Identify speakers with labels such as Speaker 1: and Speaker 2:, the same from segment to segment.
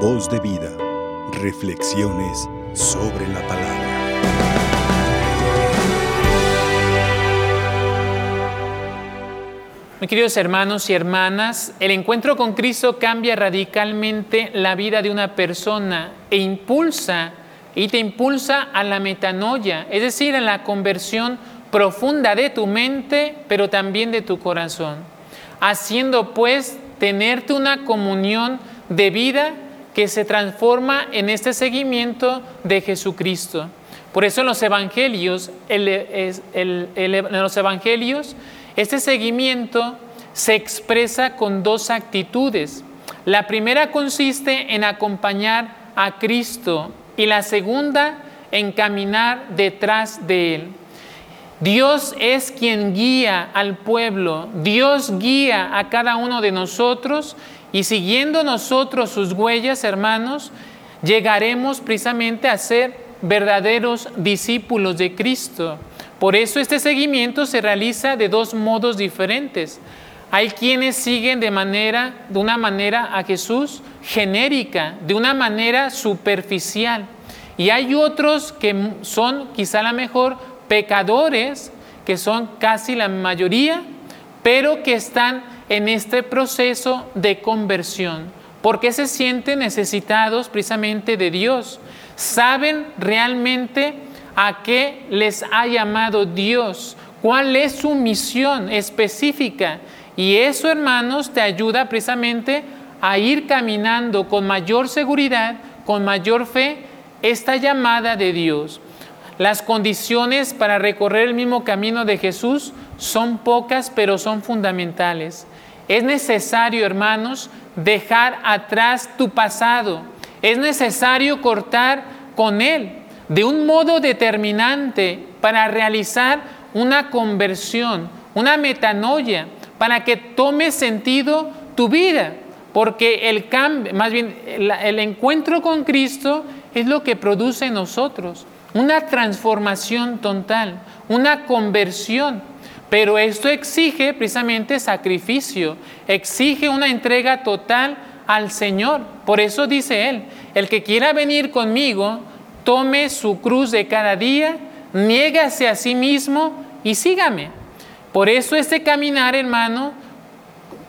Speaker 1: Voz de vida. Reflexiones sobre la palabra.
Speaker 2: Mis queridos hermanos y hermanas, el encuentro con Cristo cambia radicalmente la vida de una persona e impulsa y te impulsa a la metanoia, es decir, a la conversión profunda de tu mente, pero también de tu corazón, haciendo pues tenerte una comunión de vida que se transforma en este seguimiento de Jesucristo. Por eso en los evangelios, en los evangelios, este seguimiento se expresa con dos actitudes. La primera consiste en acompañar a Cristo y la segunda en caminar detrás de Él. Dios es quien guía al pueblo, Dios guía a cada uno de nosotros y siguiendo nosotros sus huellas, hermanos, llegaremos precisamente a ser verdaderos discípulos de Cristo. Por eso este seguimiento se realiza de dos modos diferentes. Hay quienes siguen de manera de una manera a Jesús genérica, de una manera superficial. Y hay otros que son quizá la mejor pecadores, que son casi la mayoría, pero que están en este proceso de conversión, porque se sienten necesitados precisamente de Dios. Saben realmente a qué les ha llamado Dios, cuál es su misión específica. Y eso, hermanos, te ayuda precisamente a ir caminando con mayor seguridad, con mayor fe, esta llamada de Dios. Las condiciones para recorrer el mismo camino de Jesús son pocas, pero son fundamentales. Es necesario, hermanos, dejar atrás tu pasado. Es necesario cortar con él de un modo determinante para realizar una conversión, una metanoia, para que tome sentido tu vida. Porque el cambio, más bien el encuentro con Cristo es lo que produce en nosotros una transformación total, una conversión. Pero esto exige precisamente sacrificio, exige una entrega total al Señor. Por eso dice Él, el que quiera venir conmigo, tome su cruz de cada día, niégase a sí mismo y sígame. Por eso este caminar, hermano,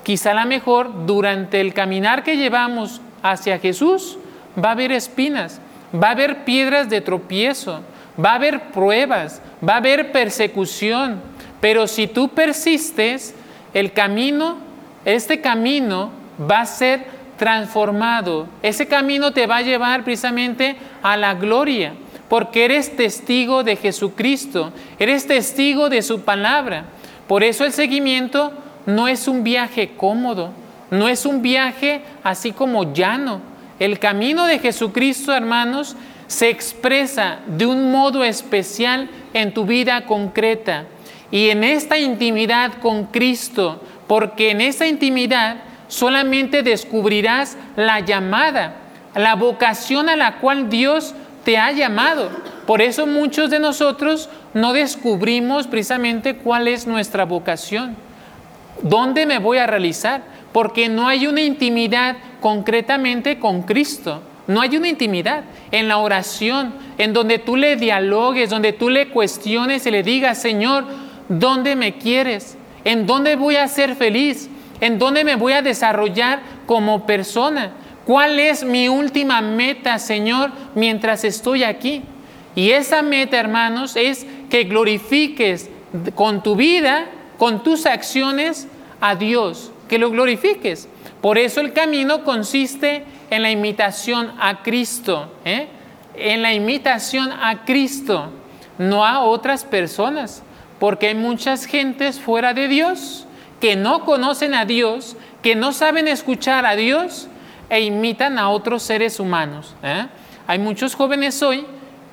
Speaker 2: quizá la mejor, durante el caminar que llevamos hacia Jesús, va a haber espinas, va a haber piedras de tropiezo, va a haber pruebas, va a haber persecución, pero si tú persistes, el camino, este camino va a ser transformado. Ese camino te va a llevar precisamente a la gloria, porque eres testigo de Jesucristo, eres testigo de su palabra. Por eso el seguimiento no es un viaje cómodo, no es un viaje así como llano, el camino de Jesucristo, hermanos, se expresa de un modo especial en tu vida concreta y en esta intimidad con Cristo, porque en esa intimidad solamente descubrirás la llamada, la vocación a la cual Dios te ha llamado. Por eso muchos de nosotros no descubrimos precisamente cuál es nuestra vocación. ¿Dónde me voy a realizar? Porque no hay una intimidad concretamente con Cristo. No hay una intimidad en la oración, en donde tú le dialogues, donde tú le cuestiones y le digas, Señor, ¿dónde me quieres? ¿En dónde voy a ser feliz? ¿En dónde me voy a desarrollar como persona? ¿Cuál es mi última meta, Señor, mientras estoy aquí? Y esa meta, hermanos, es que glorifiques con tu vida, con tus acciones a Dios, que lo glorifiques. Por eso el camino consiste en la imitación a Cristo, ¿eh? en la imitación a Cristo, no a otras personas, porque hay muchas gentes fuera de Dios que no conocen a Dios, que no saben escuchar a Dios e imitan a otros seres humanos. ¿eh? Hay muchos jóvenes hoy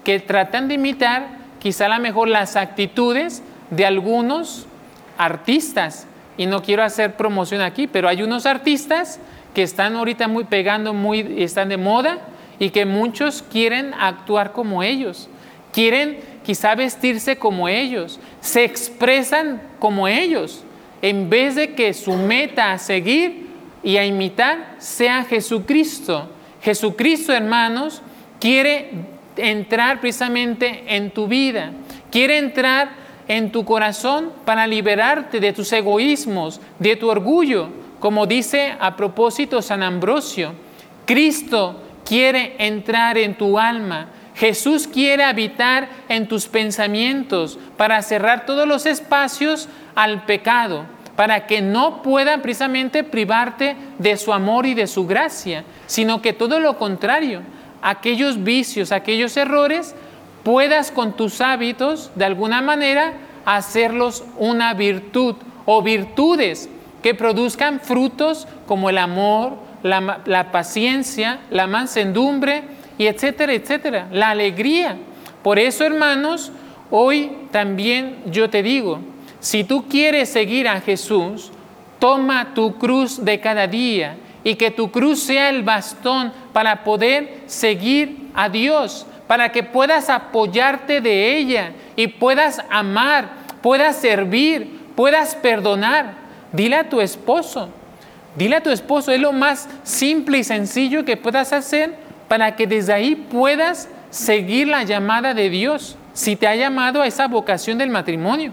Speaker 2: que tratan de imitar quizá a lo mejor las actitudes de algunos artistas y no quiero hacer promoción aquí, pero hay unos artistas que están ahorita muy pegando, muy, están de moda y que muchos quieren actuar como ellos, quieren quizá vestirse como ellos, se expresan como ellos, en vez de que su meta a seguir y a imitar sea Jesucristo. Jesucristo, hermanos, quiere entrar precisamente en tu vida, quiere entrar en tu corazón para liberarte de tus egoísmos, de tu orgullo, como dice a propósito San Ambrosio. Cristo quiere entrar en tu alma. Jesús quiere habitar en tus pensamientos para cerrar todos los espacios al pecado, para que no puedan precisamente privarte de su amor y de su gracia, sino que todo lo contrario, aquellos vicios, aquellos errores, puedas con tus hábitos de alguna manera hacerlos una virtud o virtudes que produzcan frutos como el amor, la, paciencia, la mansedumbre y etcétera, etcétera, la alegría. Por eso, hermanos, hoy también yo te digo, si tú quieres seguir a Jesús, toma tu cruz de cada día y que tu cruz sea el bastón para poder seguir a Dios, para que puedas apoyarte de ella y puedas amar, puedas servir, puedas perdonar. Dile a tu esposo, dile a tu esposo, es lo más simple y sencillo que puedas hacer para que desde ahí puedas seguir la llamada de Dios, si te ha llamado a esa vocación del matrimonio.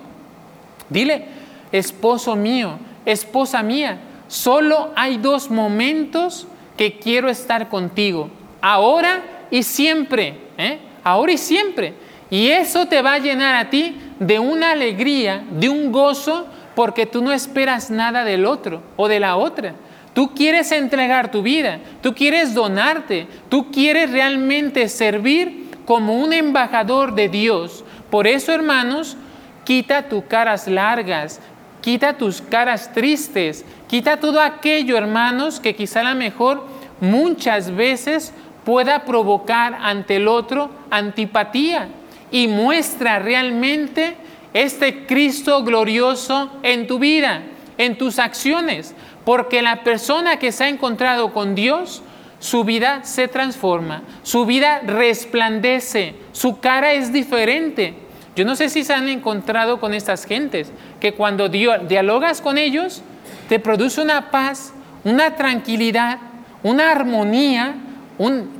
Speaker 2: Dile, esposo mío, esposa mía, solo hay dos momentos que quiero estar contigo, ahora y siempre, ¿eh? ahora y siempre. Y eso te va a llenar a ti de una alegría, de un gozo, porque tú no esperas nada del otro o de la otra. Tú quieres entregar tu vida, tú quieres donarte, tú quieres realmente servir como un embajador de Dios. Por eso, hermanos, quita tus caras largas, quita tus caras tristes, quita todo aquello, hermanos, que quizá a lo mejor muchas veces pueda provocar ante el otro antipatía y muestra realmente este Cristo glorioso en tu vida, en tus acciones. Porque la persona que se ha encontrado con Dios, su vida se transforma, su vida resplandece, su cara es diferente. Yo no sé si se han encontrado con estas gentes, que cuando dialogas con ellos, te produce una paz, una tranquilidad, una armonía,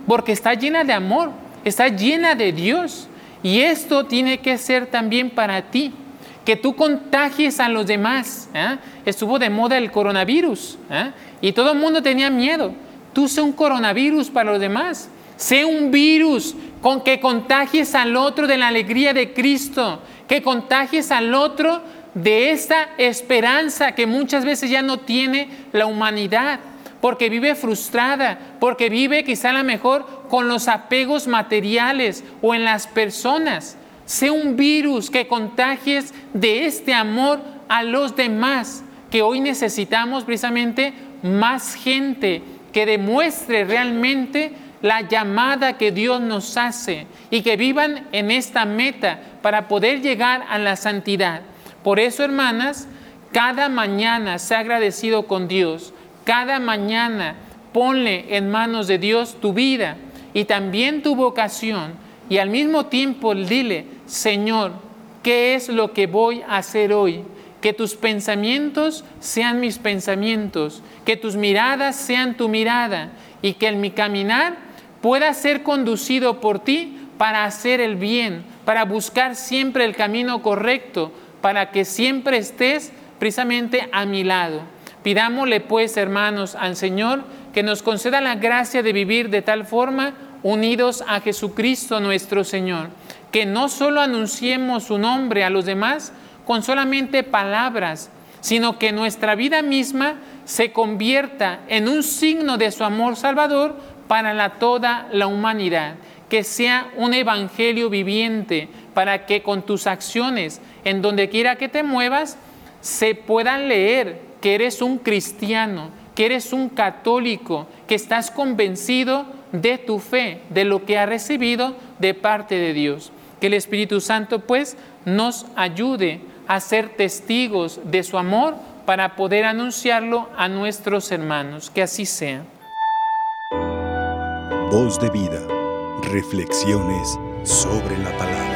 Speaker 2: porque está llena de amor, está llena de Dios. Y esto tiene que ser también para ti que tú contagies a los demás. ¿eh? Estuvo de moda el coronavirus ¿eh? y todo el mundo tenía miedo. Tú sé un coronavirus para los demás. Sé un virus con que contagies al otro de la alegría de Cristo, que contagies al otro de esta esperanza que muchas veces ya no tiene la humanidad, porque vive frustrada, porque vive quizá a lo mejor con los apegos materiales o en las personas sea un virus que contagies de este amor a los demás, que hoy necesitamos precisamente más gente que demuestre realmente la llamada que Dios nos hace y que vivan en esta meta para poder llegar a la santidad. Por eso, hermanas, cada mañana ha agradecido con Dios, cada mañana ponle en manos de Dios tu vida y también tu vocación y al mismo tiempo dile, Señor, ¿qué es lo que voy a hacer hoy? Que tus pensamientos sean mis pensamientos, que tus miradas sean tu mirada y que en mi caminar pueda ser conducido por ti para hacer el bien, para buscar siempre el camino correcto, para que siempre estés precisamente a mi lado. Pidámosle pues, hermanos, al Señor que nos conceda la gracia de vivir de tal forma unidos a Jesucristo nuestro Señor, que no solo anunciemos su nombre a los demás con solamente palabras, sino que nuestra vida misma se convierta en un signo de su amor salvador para la, toda la humanidad, que sea un evangelio viviente, para que con tus acciones, en donde quiera que te muevas, se puedan leer que eres un cristiano, que eres un católico, que estás convencido de tu fe, de lo que ha recibido de parte de Dios. Que el Espíritu Santo pues nos ayude a ser testigos de su amor para poder anunciarlo a nuestros hermanos. Que así sea.
Speaker 1: Voz de vida. Reflexiones sobre la palabra.